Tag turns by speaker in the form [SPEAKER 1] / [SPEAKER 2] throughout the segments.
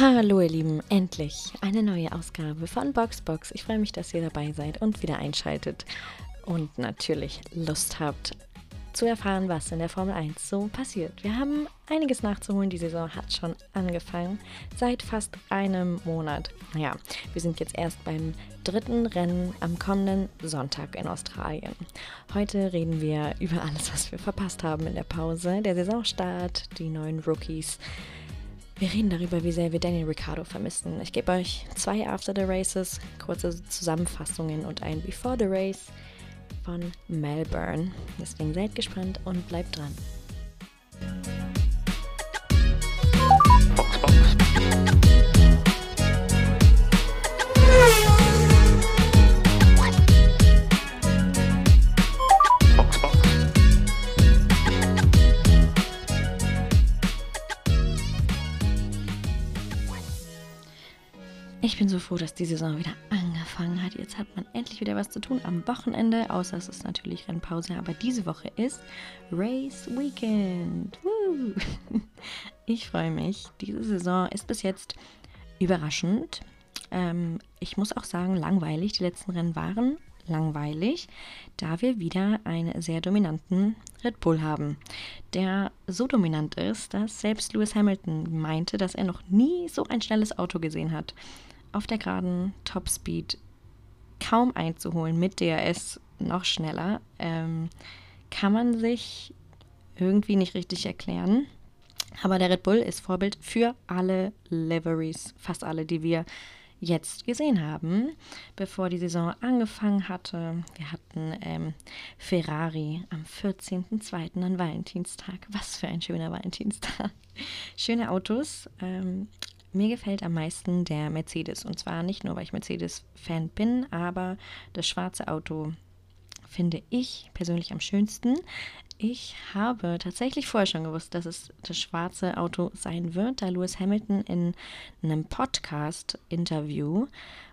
[SPEAKER 1] Hallo ihr Lieben, endlich eine neue Ausgabe von Boxbox. Ich freue mich, dass ihr dabei seid und wieder einschaltet und natürlich Lust habt zu erfahren, was in der Formel 1 so passiert. Wir haben einiges nachzuholen. Die Saison hat schon angefangen, seit fast einem Monat. Naja, wir sind jetzt erst beim dritten Rennen am kommenden Sonntag in Australien. Heute reden wir über alles, was wir verpasst haben in der Pause, der Saisonstart, die neuen Rookies. Wir reden darüber, wie sehr wir Daniel Ricciardo vermissen. Ich gebe euch zwei After the Races, kurze Zusammenfassungen und ein Before the Race von Melbourne. Deswegen seid gespannt und bleibt dran. Ich bin so froh, dass die Saison wieder angefangen hat. Jetzt hat man endlich wieder was zu tun am Wochenende, außer es ist natürlich Rennpause. Aber diese Woche ist Race Weekend. Woo. Ich freue mich. Diese Saison ist bis jetzt überraschend. Ähm, ich muss auch sagen, langweilig. Die letzten Rennen waren langweilig, da wir wieder einen sehr dominanten Red Bull haben, der so dominant ist, dass selbst Lewis Hamilton meinte, dass er noch nie so ein schnelles Auto gesehen hat auf der geraden Topspeed kaum einzuholen, mit DRS noch schneller, ähm, kann man sich irgendwie nicht richtig erklären. Aber der Red Bull ist Vorbild für alle Liveries, fast alle, die wir jetzt gesehen haben, bevor die Saison angefangen hatte. Wir hatten ähm, Ferrari am 14.02. an Valentinstag. Was für ein schöner Valentinstag. Schöne Autos, ähm, mir gefällt am meisten der Mercedes. Und zwar nicht nur, weil ich Mercedes-Fan bin, aber das schwarze Auto finde ich persönlich am schönsten. Ich habe tatsächlich vorher schon gewusst, dass es das schwarze Auto sein wird, da Lewis Hamilton in einem Podcast-Interview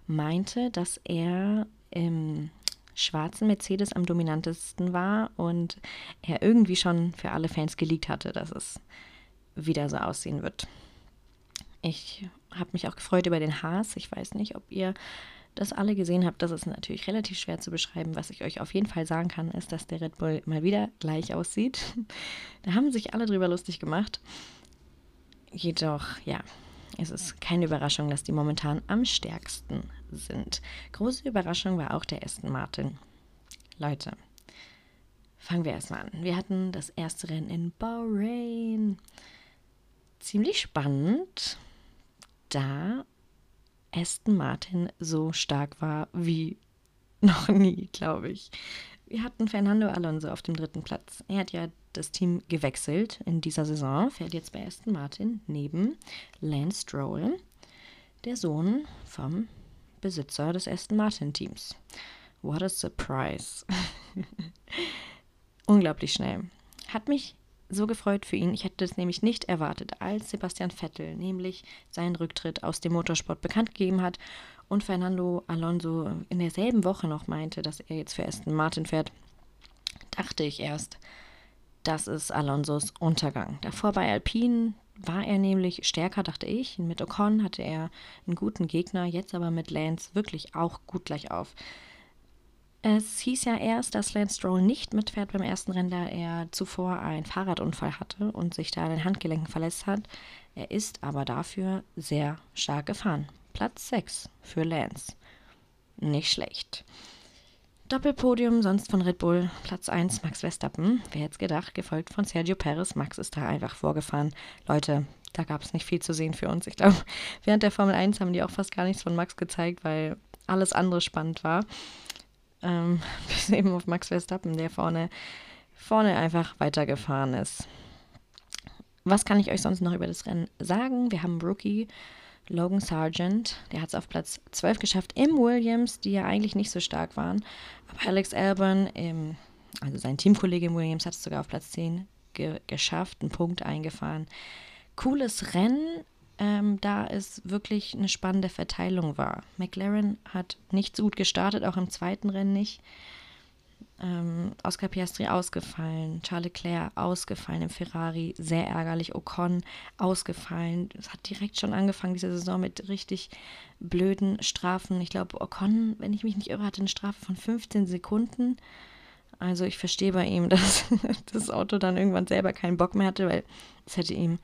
[SPEAKER 1] meinte, dass er im schwarzen Mercedes am dominantesten war und er irgendwie schon für alle Fans geleakt hatte, dass es wieder so aussehen wird. Ich habe mich auch gefreut über den Haas. Ich weiß nicht, ob ihr das alle gesehen habt. Das ist natürlich relativ schwer zu beschreiben. Was ich euch auf jeden Fall sagen kann, ist, dass der Red Bull mal wieder gleich aussieht. da haben sich alle drüber lustig gemacht. Jedoch, ja, es ist keine Überraschung, dass die momentan am stärksten sind. Große Überraschung war auch der Aston Martin. Leute, fangen wir erstmal an. Wir hatten das erste Rennen in Bahrain. Ziemlich spannend da Aston Martin so stark war wie noch nie, glaube ich. Wir hatten Fernando Alonso auf dem dritten Platz. Er hat ja das Team gewechselt in dieser Saison, fährt jetzt bei Aston Martin neben Lance Stroll, der Sohn vom Besitzer des Aston Martin Teams. What a surprise. Unglaublich schnell. Hat mich so gefreut für ihn. Ich hätte es nämlich nicht erwartet, als Sebastian Vettel nämlich seinen Rücktritt aus dem Motorsport bekannt gegeben hat und Fernando Alonso in derselben Woche noch meinte, dass er jetzt für Aston Martin fährt, dachte ich erst, das ist Alonsos Untergang. Davor bei Alpine war er nämlich stärker, dachte ich. Mit Ocon hatte er einen guten Gegner, jetzt aber mit Lance wirklich auch gut gleich auf. Es hieß ja erst, dass Lance Stroll nicht mitfährt beim ersten Rennen, da er zuvor einen Fahrradunfall hatte und sich da an den Handgelenken verletzt hat. Er ist aber dafür sehr stark gefahren. Platz 6 für Lance. Nicht schlecht. Doppelpodium sonst von Red Bull. Platz 1 Max Verstappen. Wer hätte gedacht, gefolgt von Sergio Perez. Max ist da einfach vorgefahren. Leute, da gab es nicht viel zu sehen für uns. Ich glaube, während der Formel 1 haben die auch fast gar nichts von Max gezeigt, weil alles andere spannend war. Ähm, bis eben auf Max Verstappen, der vorne, vorne einfach weitergefahren ist. Was kann ich euch sonst noch über das Rennen sagen? Wir haben Rookie Logan Sargent, der hat es auf Platz 12 geschafft im Williams, die ja eigentlich nicht so stark waren. Aber Alex Albon, im, also sein Teamkollege im Williams, hat es sogar auf Platz 10 ge geschafft, einen Punkt eingefahren. Cooles Rennen, ähm, da es wirklich eine spannende Verteilung war. McLaren hat nicht so gut gestartet, auch im zweiten Rennen nicht. Ähm, Oscar Piastri ausgefallen, Charles Leclerc ausgefallen im Ferrari, sehr ärgerlich. Ocon ausgefallen. Es hat direkt schon angefangen, diese Saison mit richtig blöden Strafen. Ich glaube, Ocon, wenn ich mich nicht irre, hatte eine Strafe von 15 Sekunden. Also ich verstehe bei ihm, dass das Auto dann irgendwann selber keinen Bock mehr hatte, weil es hätte ihm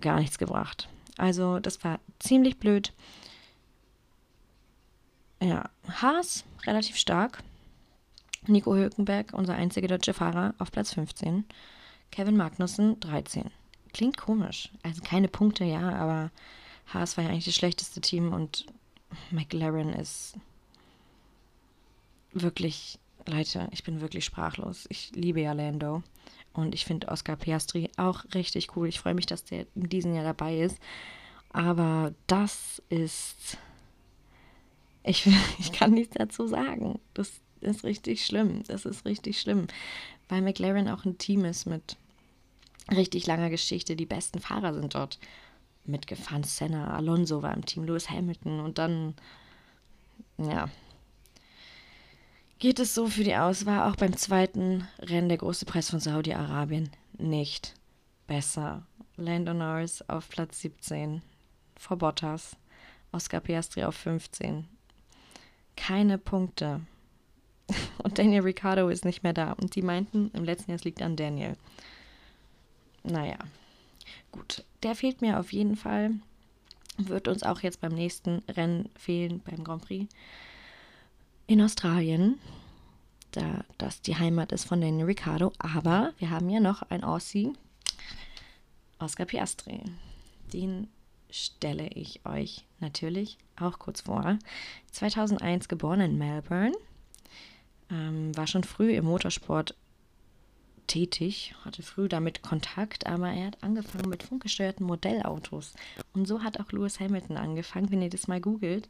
[SPEAKER 1] gar nichts gebracht. Also das war ziemlich blöd. Ja, Haas relativ stark. Nico Hülkenberg, unser einziger deutscher Fahrer, auf Platz 15. Kevin Magnussen 13. Klingt komisch. Also keine Punkte, ja, aber Haas war ja eigentlich das schlechteste Team und McLaren ist wirklich, Leute, ich bin wirklich sprachlos. Ich liebe ja Lando und ich finde Oscar Piastri auch richtig cool. Ich freue mich, dass der in diesem Jahr dabei ist. Aber das ist. Ich, ich kann nichts dazu sagen. Das ist richtig schlimm. Das ist richtig schlimm. Weil McLaren auch ein Team ist mit richtig langer Geschichte. Die besten Fahrer sind dort mitgefahren. Senna, Alonso war im Team, Lewis Hamilton und dann, ja, geht es so für die Auswahl auch beim zweiten Rennen der große Preis von Saudi-Arabien nicht besser. Lando Norris auf Platz 17 vor Bottas, Oscar Piastri auf 15. Keine Punkte. Und Daniel Ricciardo ist nicht mehr da. Und die meinten, im letzten Jahr es liegt an Daniel. Naja, gut. Der fehlt mir auf jeden Fall. Wird uns auch jetzt beim nächsten Rennen fehlen, beim Grand Prix in Australien, da das die Heimat ist von Daniel Ricciardo. Aber wir haben ja noch ein Aussie, Oscar Piastri. Den stelle ich euch natürlich auch kurz vor. 2001 geboren in Melbourne, ähm, war schon früh im Motorsport tätig, hatte früh damit Kontakt, aber er hat angefangen mit funkgesteuerten Modellautos. Und so hat auch Lewis Hamilton angefangen. Wenn ihr das mal googelt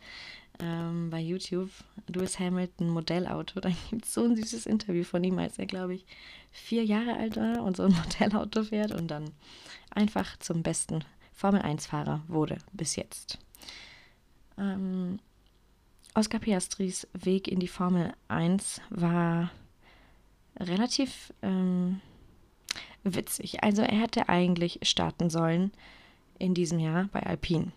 [SPEAKER 1] ähm, bei YouTube, Lewis Hamilton Modellauto, dann gibt es so ein süßes Interview von ihm, als er, glaube ich, vier Jahre alt war und so ein Modellauto fährt und dann einfach zum besten Formel-1-Fahrer wurde bis jetzt. Ähm, Oscar Piastris Weg in die Formel 1 war relativ ähm, witzig. Also er hätte eigentlich starten sollen in diesem Jahr bei Alpine.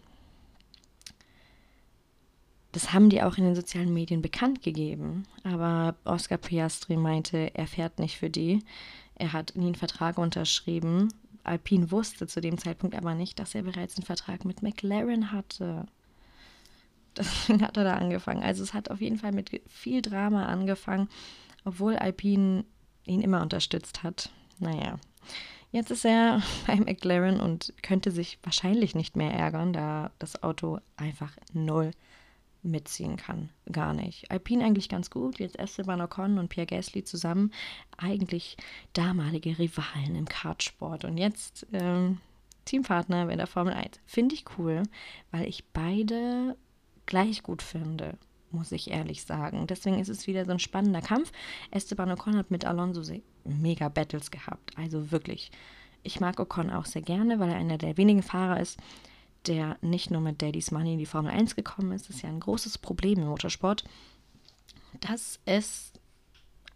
[SPEAKER 1] Das haben die auch in den sozialen Medien bekannt gegeben, aber Oscar Piastri meinte, er fährt nicht für die. Er hat nie einen Vertrag unterschrieben Alpine wusste zu dem Zeitpunkt aber nicht, dass er bereits einen Vertrag mit McLaren hatte. Deswegen hat er da angefangen. Also es hat auf jeden Fall mit viel Drama angefangen, obwohl Alpine ihn immer unterstützt hat. Naja, jetzt ist er bei McLaren und könnte sich wahrscheinlich nicht mehr ärgern, da das Auto einfach null mitziehen kann. Gar nicht. Alpine eigentlich ganz gut, jetzt Esteban Ocon und Pierre Gasly zusammen, eigentlich damalige Rivalen im Kartsport und jetzt ähm, Teampartner in der Formel 1. Finde ich cool, weil ich beide gleich gut finde, muss ich ehrlich sagen. Deswegen ist es wieder so ein spannender Kampf. Esteban Ocon hat mit Alonso mega Battles gehabt, also wirklich. Ich mag Ocon auch sehr gerne, weil er einer der wenigen Fahrer ist, der nicht nur mit Daddy's Money in die Formel 1 gekommen ist, ist ja ein großes Problem im Motorsport, dass es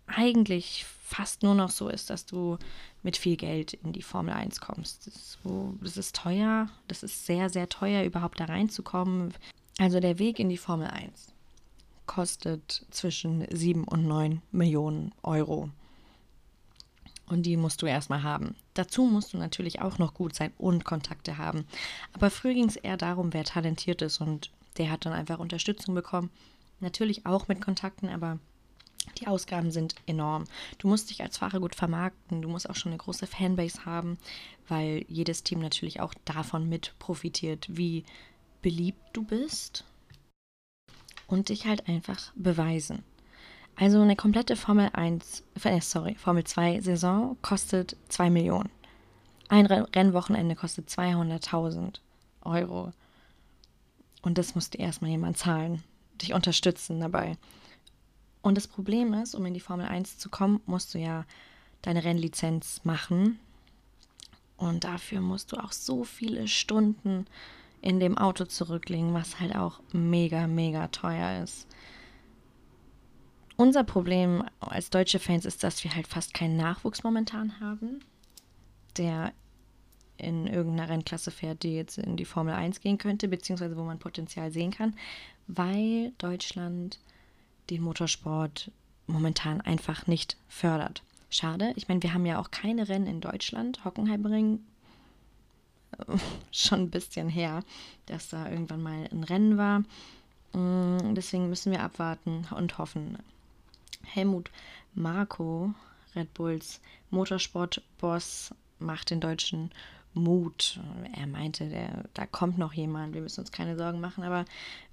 [SPEAKER 1] eigentlich fast nur noch so ist, dass du mit viel Geld in die Formel 1 kommst. Das ist, so, das ist teuer, das ist sehr, sehr teuer, überhaupt da reinzukommen. Also der Weg in die Formel 1 kostet zwischen 7 und 9 Millionen Euro. Und die musst du erstmal haben. Dazu musst du natürlich auch noch gut sein und Kontakte haben. Aber früher ging es eher darum, wer talentiert ist und der hat dann einfach Unterstützung bekommen. Natürlich auch mit Kontakten, aber die Ausgaben sind enorm. Du musst dich als Fahrer gut vermarkten, du musst auch schon eine große Fanbase haben, weil jedes Team natürlich auch davon mit profitiert, wie beliebt du bist und dich halt einfach beweisen. Also eine komplette Formel 1, äh, sorry, Formel 2 Saison kostet 2 Millionen. Ein Rennwochenende kostet 200.000 Euro. Und das musste erstmal jemand zahlen, dich unterstützen dabei. Und das Problem ist, um in die Formel 1 zu kommen, musst du ja deine Rennlizenz machen. Und dafür musst du auch so viele Stunden in dem Auto zurücklegen, was halt auch mega, mega teuer ist. Unser Problem als deutsche Fans ist, dass wir halt fast keinen Nachwuchs momentan haben, der in irgendeiner Rennklasse fährt, die jetzt in die Formel 1 gehen könnte, beziehungsweise wo man Potenzial sehen kann, weil Deutschland den Motorsport momentan einfach nicht fördert. Schade. Ich meine, wir haben ja auch keine Rennen in Deutschland. Hockenheimring schon ein bisschen her, dass da irgendwann mal ein Rennen war. Mm, deswegen müssen wir abwarten und hoffen. Helmut Marko, Red Bulls Motorsport-Boss, macht den deutschen Mut. Er meinte, der, da kommt noch jemand, wir müssen uns keine Sorgen machen, aber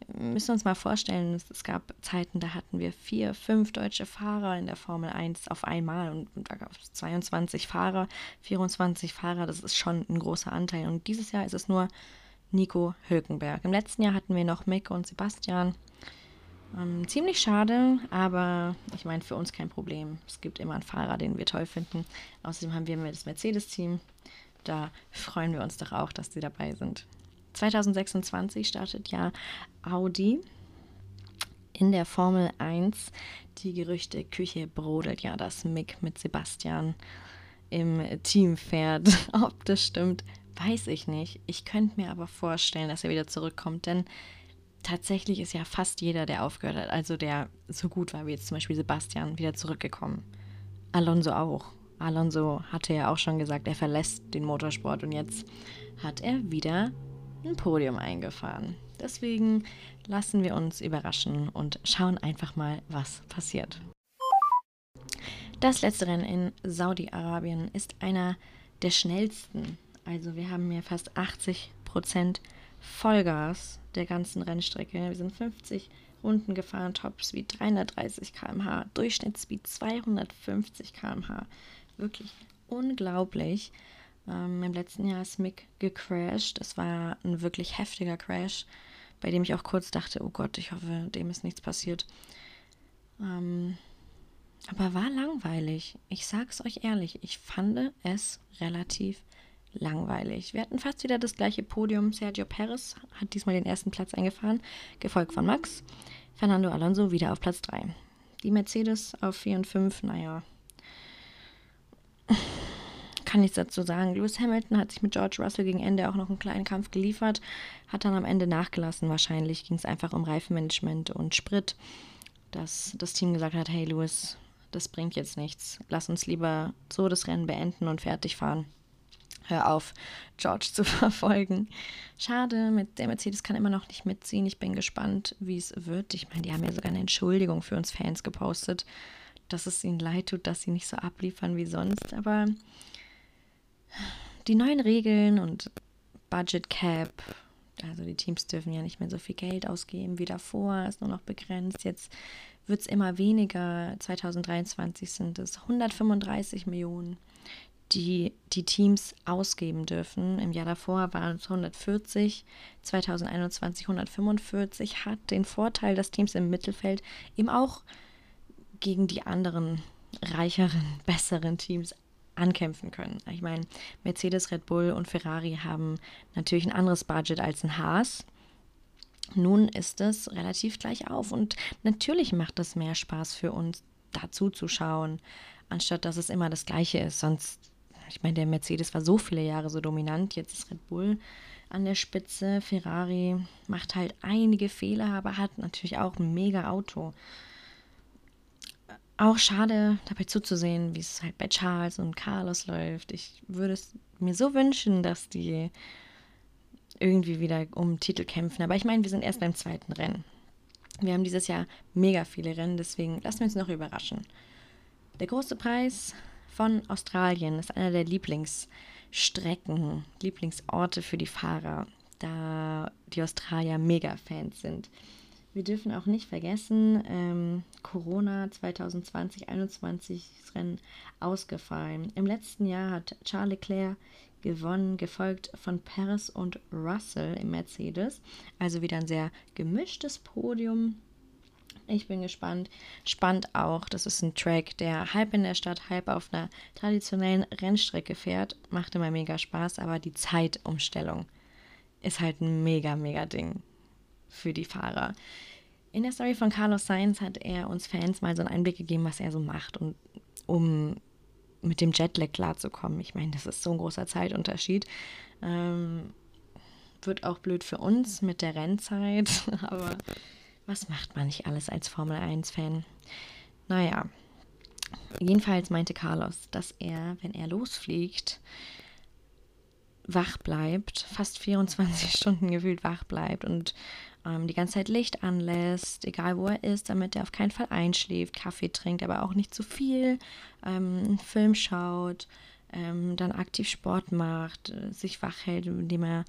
[SPEAKER 1] wir müssen uns mal vorstellen, es, es, gab Zeiten, da hatten wir vier, fünf deutsche Fahrer in der Formel 1 auf einmal und, und da gab es 22 Fahrer, 24 Fahrer, das ist schon ein großer Anteil. Und dieses Jahr ist es nur Nico Hülkenberg. Im letzten Jahr hatten wir noch Mick und Sebastian. Ähm, ziemlich schade, aber ich meine, für uns kein Problem. Es gibt immer einen Fahrer, den wir toll finden. Außerdem haben wir das Mercedes-Team da freuen wir uns doch auch, dass sie dabei sind. 2026 startet ja Audi in der Formel 1. Die Gerüchte Küche brodelt ja, dass Mick mit Sebastian im Team fährt. Ob das stimmt, weiß ich nicht. Ich könnte mir aber vorstellen, dass er wieder zurückkommt, denn tatsächlich ist ja fast jeder, der aufgehört hat, also der so gut war wie jetzt zum Beispiel Sebastian, wieder zurückgekommen. Alonso auch. Alonso hatte ja auch schon gesagt, er verlässt den Motorsport und jetzt hat er wieder ein Podium eingefahren. Deswegen lassen wir uns überraschen und schauen einfach mal, was passiert. Das letzte Rennen in Saudi-Arabien ist einer der schnellsten. Also wir haben hier fast 80 Prozent Vollgas der ganzen Rennstrecke. Wir sind 50 Runden gefahren, Topspeed 330 km/h, Durchschnittsspeed 250 km/h wirklich unglaublich. Ähm, Im letzten Jahr ist Mick gecrashed. Es war ein wirklich heftiger Crash, bei dem ich auch kurz dachte, oh Gott, ich hoffe, dem ist nichts passiert. Ähm, aber war langweilig. Ich sag's euch ehrlich, ich fand es relativ langweilig. Wir hatten fast wieder das gleiche Podium. Sergio Perez hat diesmal den ersten Platz eingefahren, gefolgt von Max. Fernando Alonso wieder auf Platz 3. Die Mercedes auf 4 und 5, naja, kann nichts dazu sagen. Lewis Hamilton hat sich mit George Russell gegen Ende auch noch einen kleinen Kampf geliefert, hat dann am Ende nachgelassen. Wahrscheinlich ging es einfach um Reifenmanagement und Sprit, dass das Team gesagt hat, hey Lewis, das bringt jetzt nichts. Lass uns lieber so das Rennen beenden und fertig fahren. Hör auf, George zu verfolgen. Schade, mit der Mercedes kann immer noch nicht mitziehen. Ich bin gespannt, wie es wird. Ich meine, die haben ja sogar eine Entschuldigung für uns Fans gepostet dass es ihnen leid tut, dass sie nicht so abliefern wie sonst. Aber die neuen Regeln und Budget Cap, also die Teams dürfen ja nicht mehr so viel Geld ausgeben wie davor, ist nur noch begrenzt. Jetzt wird es immer weniger. 2023 sind es 135 Millionen, die die Teams ausgeben dürfen. Im Jahr davor waren es 140, 2021 145. Hat den Vorteil, dass Teams im Mittelfeld eben auch gegen die anderen reicheren, besseren Teams ankämpfen können. Ich meine, Mercedes, Red Bull und Ferrari haben natürlich ein anderes Budget als ein Haas. Nun ist es relativ gleich auf und natürlich macht es mehr Spaß für uns, dazu zu schauen, anstatt dass es immer das Gleiche ist. Sonst, ich meine, der Mercedes war so viele Jahre so dominant, jetzt ist Red Bull an der Spitze. Ferrari macht halt einige Fehler, aber hat natürlich auch ein mega Auto auch schade dabei zuzusehen, wie es halt bei Charles und Carlos läuft. Ich würde es mir so wünschen, dass die irgendwie wieder um Titel kämpfen. Aber ich meine, wir sind erst beim zweiten Rennen. Wir haben dieses Jahr mega viele Rennen, deswegen lassen wir uns noch überraschen. Der große Preis von Australien ist einer der Lieblingsstrecken, Lieblingsorte für die Fahrer, da die Australier Mega-Fans sind. Wir dürfen auch nicht vergessen, ähm, Corona 2020, 2021 ist Rennen ausgefallen. Im letzten Jahr hat Charles Leclerc gewonnen, gefolgt von Paris und Russell im Mercedes. Also wieder ein sehr gemischtes Podium. Ich bin gespannt. Spannend auch, das ist ein Track, der halb in der Stadt, halb auf einer traditionellen Rennstrecke fährt. Macht immer mega Spaß, aber die Zeitumstellung ist halt ein mega, mega Ding für die Fahrer. In der Story von Carlos Sainz hat er uns Fans mal so einen Einblick gegeben, was er so macht, und, um mit dem Jetlag klarzukommen. Ich meine, das ist so ein großer Zeitunterschied. Ähm, wird auch blöd für uns mit der Rennzeit, aber was macht man nicht alles als Formel 1-Fan? Naja, jedenfalls meinte Carlos, dass er, wenn er losfliegt, wach bleibt, fast 24 Stunden gefühlt wach bleibt und ähm, die ganze Zeit Licht anlässt, egal wo er ist, damit er auf keinen Fall einschläft, Kaffee trinkt, aber auch nicht zu viel, ähm, Film schaut, ähm, dann aktiv Sport macht, äh, sich wach hält, indem er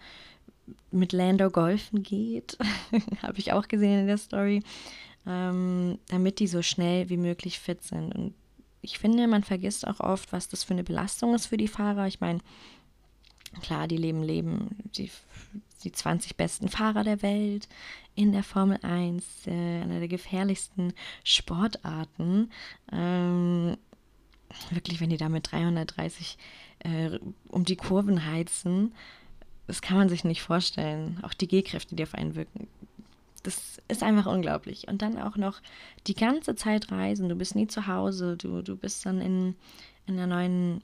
[SPEAKER 1] mit Lando golfen geht, habe ich auch gesehen in der Story, ähm, damit die so schnell wie möglich fit sind. Und ich finde, man vergisst auch oft, was das für eine Belastung ist für die Fahrer. Ich meine, klar, die leben Leben, die, die 20 besten Fahrer der Welt in der Formel 1, äh, einer der gefährlichsten Sportarten. Ähm, wirklich, wenn die da mit 330 äh, um die Kurven heizen, das kann man sich nicht vorstellen. Auch die G-Kräfte, die auf einen wirken. Das ist einfach unglaublich. Und dann auch noch die ganze Zeit reisen. Du bist nie zu Hause. Du, du bist dann in, in einer neuen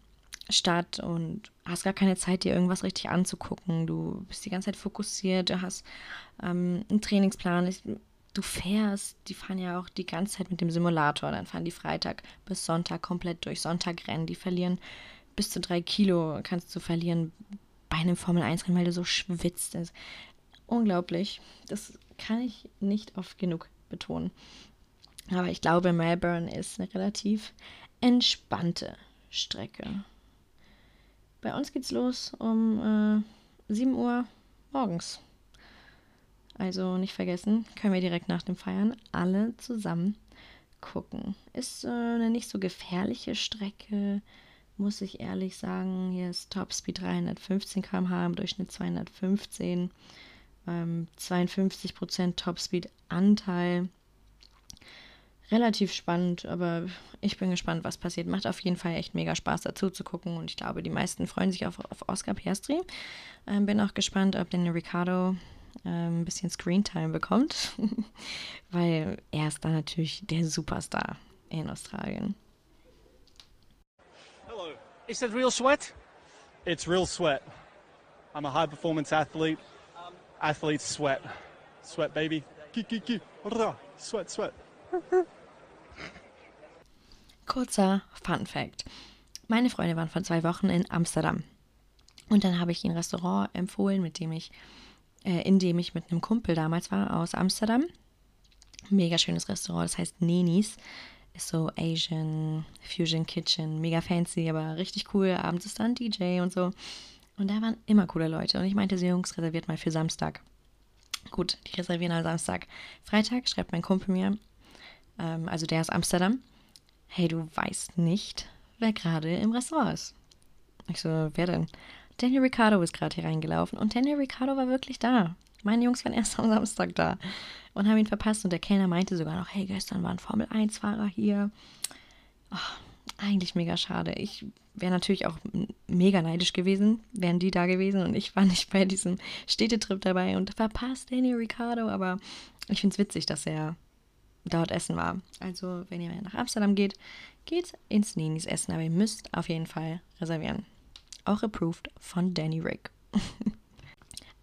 [SPEAKER 1] Stadt und hast gar keine Zeit, dir irgendwas richtig anzugucken. Du bist die ganze Zeit fokussiert. Du hast ähm, einen Trainingsplan. Ich, du fährst, die fahren ja auch die ganze Zeit mit dem Simulator. Dann fahren die Freitag bis Sonntag komplett durch. Sonntag rennen. Die verlieren bis zu drei Kilo, kannst du verlieren bei einem Formel-1-Rennen, weil du so schwitzt. Das ist unglaublich. Das kann ich nicht oft genug betonen. Aber ich glaube, Melbourne ist eine relativ entspannte Strecke. Bei uns geht's los um äh, 7 Uhr morgens. Also nicht vergessen, können wir direkt nach dem Feiern alle zusammen gucken. Ist äh, eine nicht so gefährliche Strecke muss ich ehrlich sagen. Hier ist Topspeed 315 km/h, im Durchschnitt 215. Ähm, 52% Topspeed-Anteil. Relativ spannend, aber ich bin gespannt, was passiert. Macht auf jeden Fall echt mega Spaß dazu zu gucken und ich glaube, die meisten freuen sich auf, auf Oscar Piastri. Ähm, bin auch gespannt, ob Daniel Ricciardo ähm, ein bisschen Screentime bekommt, weil er ist da natürlich der Superstar in Australien.
[SPEAKER 2] Is that real sweat? It's real sweat. I'm a high performance athlete. Athletes sweat. Sweat, baby. Sweat, sweat.
[SPEAKER 1] Kurzer Fun Fact. Meine Freunde waren vor zwei Wochen in Amsterdam. Und dann habe ich ihnen ein Restaurant empfohlen, mit dem ich, äh, in dem ich mit einem Kumpel damals war aus Amsterdam. Mega schönes Restaurant, das heißt Nenis ist so Asian Fusion Kitchen, mega fancy, aber richtig cool. Abends ist dann DJ und so. Und da waren immer coole Leute. Und ich meinte, so Jungs, reserviert mal für Samstag. Gut, die reservieren am Samstag. Freitag schreibt mein Kumpel mir, ähm, also der aus Amsterdam, hey, du weißt nicht, wer gerade im Restaurant ist. Ich so, wer denn? Daniel Ricciardo ist gerade hier reingelaufen und Daniel Ricciardo war wirklich da. Meine Jungs waren erst am Samstag da und haben ihn verpasst. Und der Kellner meinte sogar noch, hey, gestern war ein Formel-1-Fahrer hier. Oh, eigentlich mega schade. Ich wäre natürlich auch mega neidisch gewesen, wären die da gewesen und ich war nicht bei diesem Städtetrip dabei und verpasst Danny Ricciardo, aber ich finde es witzig, dass er dort essen war. Also, wenn ihr nach Amsterdam geht, geht ins Ninis essen, aber ihr müsst auf jeden Fall reservieren. Auch approved von Danny Rick.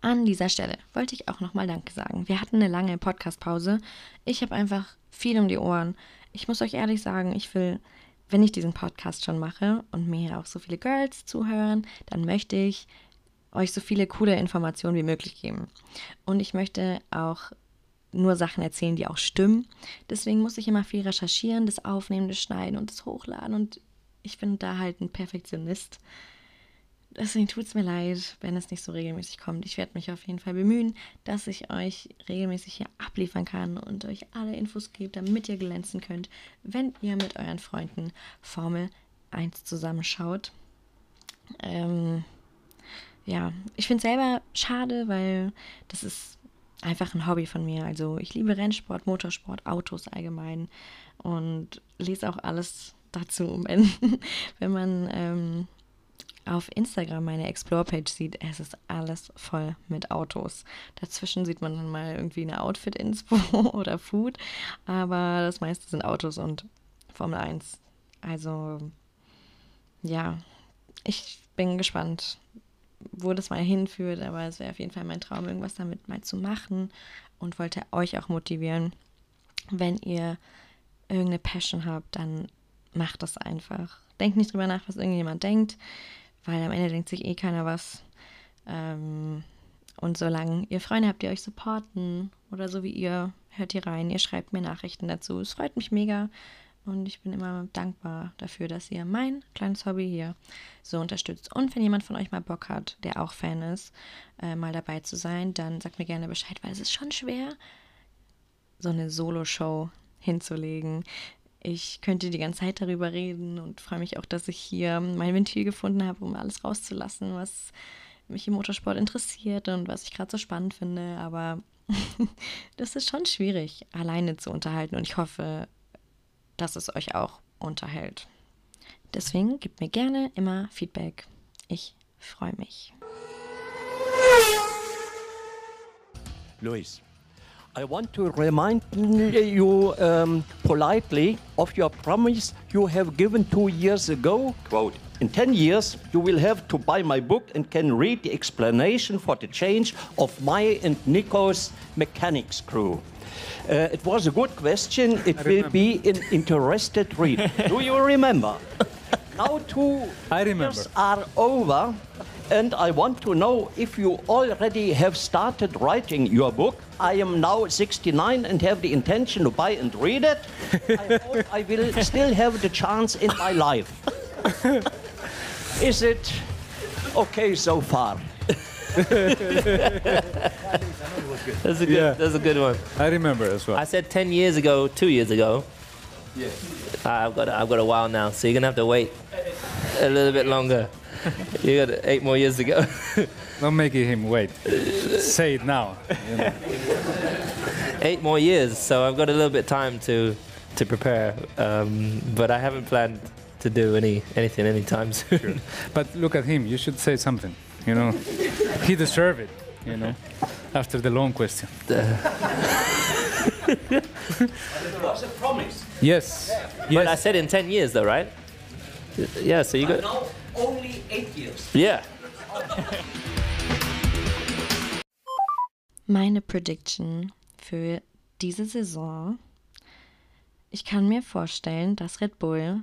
[SPEAKER 1] An dieser Stelle wollte ich auch nochmal Danke sagen. Wir hatten eine lange Podcast-Pause. Ich habe einfach viel um die Ohren. Ich muss euch ehrlich sagen, ich will, wenn ich diesen Podcast schon mache und mir auch so viele Girls zuhören, dann möchte ich euch so viele coole Informationen wie möglich geben. Und ich möchte auch nur Sachen erzählen, die auch stimmen. Deswegen muss ich immer viel recherchieren, das Aufnehmen, das Schneiden und das Hochladen. Und ich bin da halt ein Perfektionist. Deswegen tut es mir leid, wenn es nicht so regelmäßig kommt. Ich werde mich auf jeden Fall bemühen, dass ich euch regelmäßig hier abliefern kann und euch alle Infos gebe, damit ihr glänzen könnt, wenn ihr mit euren Freunden Formel 1 zusammenschaut. Ähm, ja, ich finde es selber schade, weil das ist einfach ein Hobby von mir. Also ich liebe Rennsport, Motorsport, Autos allgemein und lese auch alles dazu, wenn, wenn man ähm, auf Instagram meine Explore-Page sieht, es ist alles voll mit Autos. Dazwischen sieht man dann mal irgendwie eine Outfit-Inspo oder Food, aber das meiste sind Autos und Formel 1. Also, ja, ich bin gespannt, wo das mal hinführt, aber es wäre auf jeden Fall mein Traum, irgendwas damit mal zu machen und wollte euch auch motivieren, wenn ihr irgendeine Passion habt, dann macht das einfach. Denkt nicht drüber nach, was irgendjemand denkt weil am Ende denkt sich eh keiner was. Ähm, und solange ihr Freunde habt, die euch supporten oder so wie ihr, hört ihr rein, ihr schreibt mir Nachrichten dazu. Es freut mich mega und ich bin immer dankbar dafür, dass ihr mein kleines Hobby hier so unterstützt. Und wenn jemand von euch mal Bock hat, der auch Fan ist, äh, mal dabei zu sein, dann sagt mir gerne Bescheid, weil es ist schon schwer, so eine Solo-Show hinzulegen. Ich könnte die ganze Zeit darüber reden und freue mich auch, dass ich hier mein Ventil gefunden habe, um alles rauszulassen, was mich im Motorsport interessiert und was ich gerade so spannend finde. Aber das ist schon schwierig, alleine zu unterhalten und ich hoffe, dass es euch auch unterhält. Deswegen gebt mir gerne immer Feedback. Ich freue mich.
[SPEAKER 3] Luis. I want to remind you um, politely of your promise you have given two years ago. Quote, in 10 years, you will have to buy my book and can read the explanation for the change of my and Nico's mechanics crew. Uh, it was a good question. It will be an interested read. Do you remember? now two
[SPEAKER 4] I remember.
[SPEAKER 3] years are over, and I want to know if you already have started writing your book. I am now 69 and have the intention to buy and read it. I hope I will still have the chance in my life. Is it okay so far?
[SPEAKER 5] That's a good.
[SPEAKER 4] Yeah.
[SPEAKER 5] That's a good one.
[SPEAKER 4] I remember as well.
[SPEAKER 5] I said ten years ago, two years ago. Yeah. Uh, I've got. A, I've got a while now, so you're gonna have to wait a little bit longer. you got eight more years to go.
[SPEAKER 4] Don't make him wait. Say it now. you know.
[SPEAKER 5] eight more years, so I've got a little bit time to to prepare. Um, but I haven't planned to do any anything anytime soon.
[SPEAKER 4] But look at him. You should say something. You know, he deserve it. You know, after the long question.
[SPEAKER 3] It was a promise.
[SPEAKER 4] Yes.
[SPEAKER 5] But I said in ten years, though, right? Yeah. So you got.
[SPEAKER 3] Now only eight years.
[SPEAKER 5] Yeah.
[SPEAKER 1] Meine Prediction für diese Saison. Ich kann mir vorstellen, dass Red Bull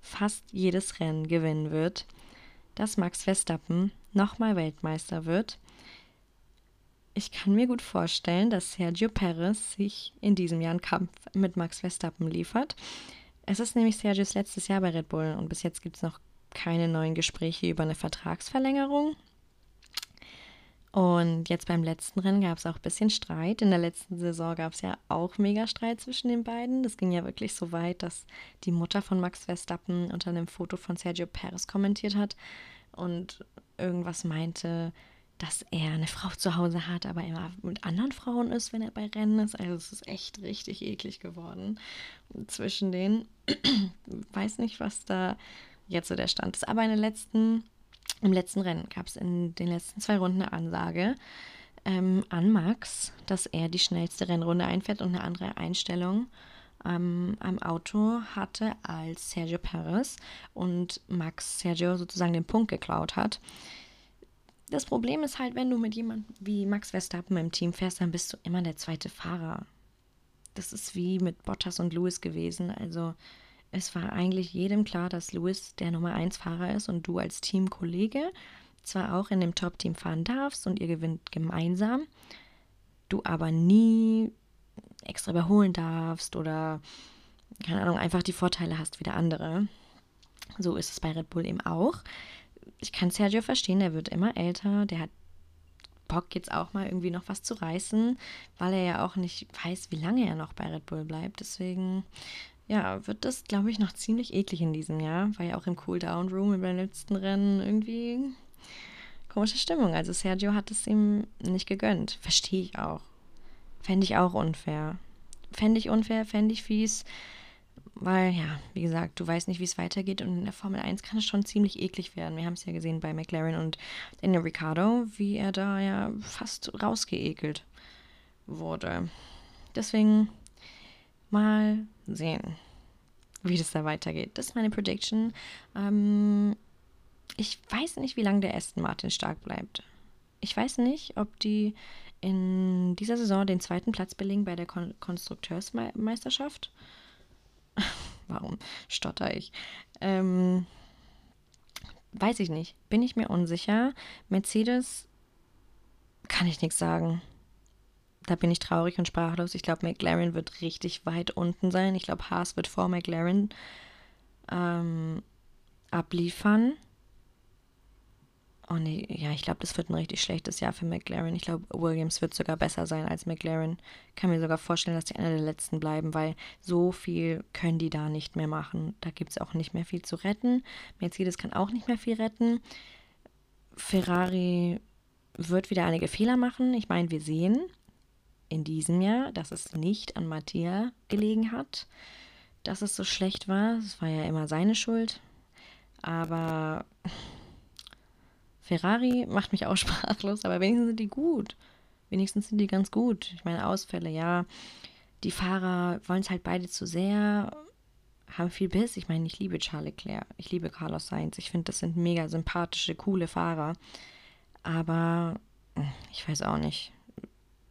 [SPEAKER 1] fast jedes Rennen gewinnen wird, dass Max Verstappen nochmal Weltmeister wird. Ich kann mir gut vorstellen, dass Sergio Perez sich in diesem Jahr einen Kampf mit Max Verstappen liefert. Es ist nämlich Sergios letztes Jahr bei Red Bull und bis jetzt gibt es noch keine neuen Gespräche über eine Vertragsverlängerung. Und jetzt beim letzten Rennen gab es auch ein bisschen Streit. In der letzten Saison gab es ja auch mega Streit zwischen den beiden. Das ging ja wirklich so weit, dass die Mutter von Max Verstappen unter einem Foto von Sergio Perez kommentiert hat und irgendwas meinte, dass er eine Frau zu Hause hat, aber immer mit anderen Frauen ist, wenn er bei Rennen ist. Also es ist echt richtig eklig geworden zwischen denen. Weiß nicht, was da jetzt so der Stand ist. Aber in den letzten im letzten Rennen gab es in den letzten zwei Runden eine Ansage ähm, an Max, dass er die schnellste Rennrunde einfährt und eine andere Einstellung ähm, am Auto hatte als Sergio Perez und Max Sergio sozusagen den Punkt geklaut hat. Das Problem ist halt, wenn du mit jemandem wie Max Verstappen im Team fährst, dann bist du immer der zweite Fahrer. Das ist wie mit Bottas und Lewis gewesen. Also es war eigentlich jedem klar, dass Lewis der Nummer 1 Fahrer ist und du als Teamkollege zwar auch in dem Top-Team fahren darfst und ihr gewinnt gemeinsam, du aber nie extra überholen darfst oder, keine Ahnung, einfach die Vorteile hast wie der andere. So ist es bei Red Bull eben auch. Ich kann Sergio verstehen, der wird immer älter, der hat Bock jetzt auch mal irgendwie noch was zu reißen, weil er ja auch nicht weiß, wie lange er noch bei Red Bull bleibt. Deswegen ja, wird das, glaube ich, noch ziemlich eklig in diesem Jahr. War ja auch im Cool-Down-Room im letzten Rennen irgendwie komische Stimmung. Also Sergio hat es ihm nicht gegönnt. Verstehe ich auch. Fände ich auch unfair. Fände ich unfair, fände ich fies. Weil, ja, wie gesagt, du weißt nicht, wie es weitergeht und in der Formel 1 kann es schon ziemlich eklig werden. Wir haben es ja gesehen bei McLaren und Daniel Ricciardo, wie er da ja fast rausgeekelt wurde. Deswegen mal sehen, wie das da weitergeht. Das ist meine Prediction. Ähm, ich weiß nicht, wie lange der Aston Martin stark bleibt. Ich weiß nicht, ob die in dieser Saison den zweiten Platz belegen bei der Kon Konstrukteursmeisterschaft. Warum stotter ich? Ähm, weiß ich nicht. Bin ich mir unsicher. Mercedes kann ich nichts sagen. Da bin ich traurig und sprachlos. Ich glaube, McLaren wird richtig weit unten sein. Ich glaube, Haas wird vor McLaren ähm, abliefern. Oh nee, ja, ich glaube, das wird ein richtig schlechtes Jahr für McLaren. Ich glaube, Williams wird sogar besser sein als McLaren. Kann mir sogar vorstellen, dass die einer der letzten bleiben, weil so viel können die da nicht mehr machen. Da gibt es auch nicht mehr viel zu retten. Mercedes kann auch nicht mehr viel retten. Ferrari wird wieder einige Fehler machen. Ich meine, wir sehen in diesem Jahr, dass es nicht an Mattia gelegen hat, dass es so schlecht war. Es war ja immer seine Schuld. Aber Ferrari macht mich auch sprachlos, aber wenigstens sind die gut. Wenigstens sind die ganz gut. Ich meine, Ausfälle, ja. Die Fahrer wollen es halt beide zu sehr, haben viel Biss. Ich meine, ich liebe Charles Leclerc, ich liebe Carlos Sainz. Ich finde, das sind mega sympathische, coole Fahrer. Aber ich weiß auch nicht.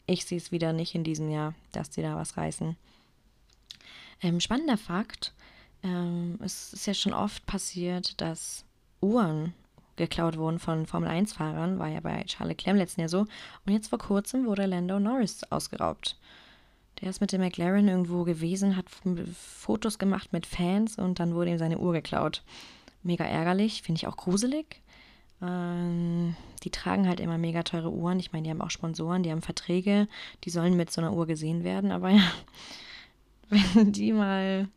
[SPEAKER 1] Ich sehe es wieder nicht in diesem Jahr, dass die da was reißen. Ähm, spannender Fakt: ähm, Es ist ja schon oft passiert, dass Uhren geklaut wurden von Formel-1-Fahrern, war ja bei Charles im letzten Jahr so. Und jetzt vor kurzem wurde Lando Norris ausgeraubt. Der ist mit dem McLaren irgendwo gewesen, hat Fotos gemacht mit Fans und dann wurde ihm seine Uhr geklaut. Mega ärgerlich, finde ich auch gruselig. Ähm, die tragen halt immer mega teure Uhren. Ich meine, die haben auch Sponsoren, die haben Verträge, die sollen mit so einer Uhr gesehen werden, aber ja, wenn die mal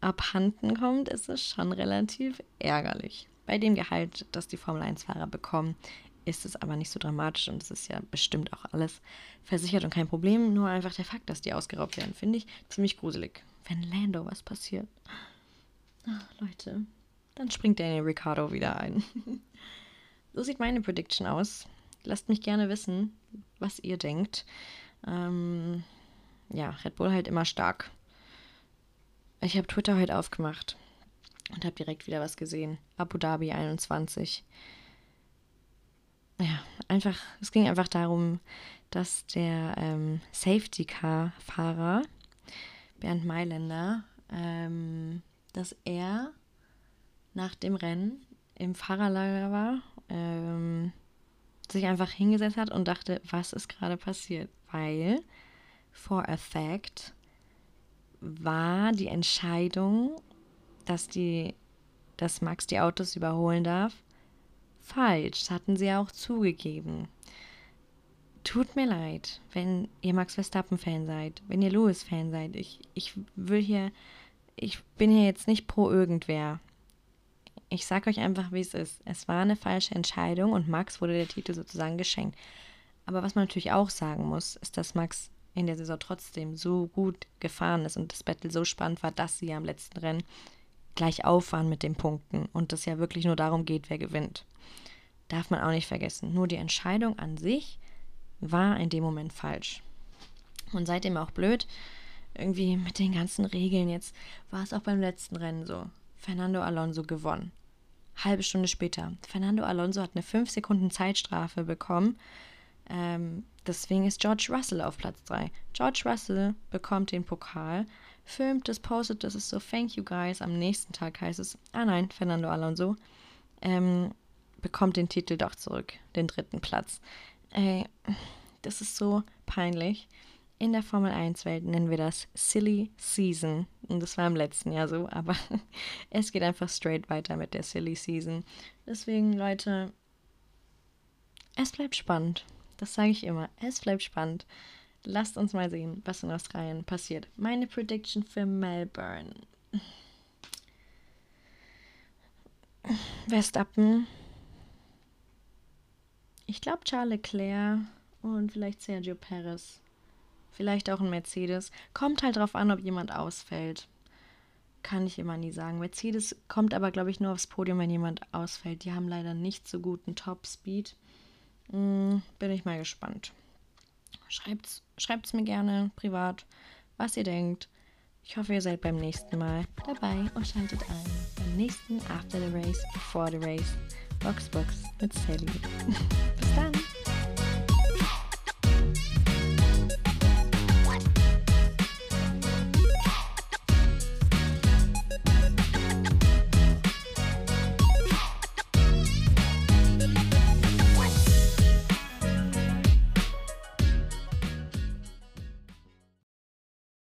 [SPEAKER 1] abhanden kommt, ist es schon relativ ärgerlich. Bei dem Gehalt, das die Formel-1-Fahrer bekommen, ist es aber nicht so dramatisch und es ist ja bestimmt auch alles versichert und kein Problem. Nur einfach der Fakt, dass die ausgeraubt werden, finde ich ziemlich gruselig. Wenn Lando was passiert. Ach, Leute, dann springt Daniel Ricciardo wieder ein. so sieht meine Prediction aus. Lasst mich gerne wissen, was ihr denkt. Ähm, ja, Red Bull halt immer stark. Ich habe Twitter heute aufgemacht und habe direkt wieder was gesehen. Abu Dhabi 21. Ja, einfach, es ging einfach darum, dass der ähm, Safety Car Fahrer Bernd Mailänder, ähm, dass er nach dem Rennen im Fahrerlager war, ähm, sich einfach hingesetzt hat und dachte, was ist gerade passiert? Weil, for a fact, war die Entscheidung dass die, dass Max die Autos überholen darf? Falsch, hatten sie ja auch zugegeben. Tut mir leid, wenn ihr Max Verstappen-Fan seid, wenn ihr Lewis-Fan seid. Ich, ich will hier, ich bin hier jetzt nicht pro irgendwer. Ich sag euch einfach, wie es ist. Es war eine falsche Entscheidung und Max wurde der Titel sozusagen geschenkt. Aber was man natürlich auch sagen muss, ist, dass Max in der Saison trotzdem so gut gefahren ist und das Battle so spannend war, dass sie am letzten Rennen gleich auf waren mit den Punkten und es ja wirklich nur darum geht, wer gewinnt. Darf man auch nicht vergessen. Nur die Entscheidung an sich war in dem Moment falsch. Und seitdem auch blöd, irgendwie mit den ganzen Regeln jetzt, war es auch beim letzten Rennen so. Fernando Alonso gewonnen. Halbe Stunde später. Fernando Alonso hat eine 5 Sekunden Zeitstrafe bekommen. Ähm, deswegen ist George Russell auf Platz 3. George Russell bekommt den Pokal filmt es, postet es, ist so, thank you guys. Am nächsten Tag heißt es, ah nein, Fernando Alonso ähm, bekommt den Titel doch zurück, den dritten Platz. Ey, das ist so peinlich. In der Formel 1-Welt nennen wir das Silly Season. Und das war im letzten Jahr so, aber es geht einfach straight weiter mit der Silly Season. Deswegen, Leute, es bleibt spannend. Das sage ich immer. Es bleibt spannend. Lasst uns mal sehen, was in Australien passiert. Meine Prediction für Melbourne. Westappen. Ich glaube Charles Leclerc und vielleicht Sergio Perez. Vielleicht auch ein Mercedes. Kommt halt drauf an, ob jemand ausfällt. kann ich immer nie sagen. Mercedes kommt aber, glaube ich, nur aufs Podium, wenn jemand ausfällt. Die haben leider nicht so guten Top-Speed. Hm, bin ich mal gespannt. Schreibt es mir gerne privat, was ihr denkt. Ich hoffe, ihr seid beim nächsten Mal dabei und schaltet ein beim nächsten After the Race, Before the Race, Box Box mit Sally. Bis dann!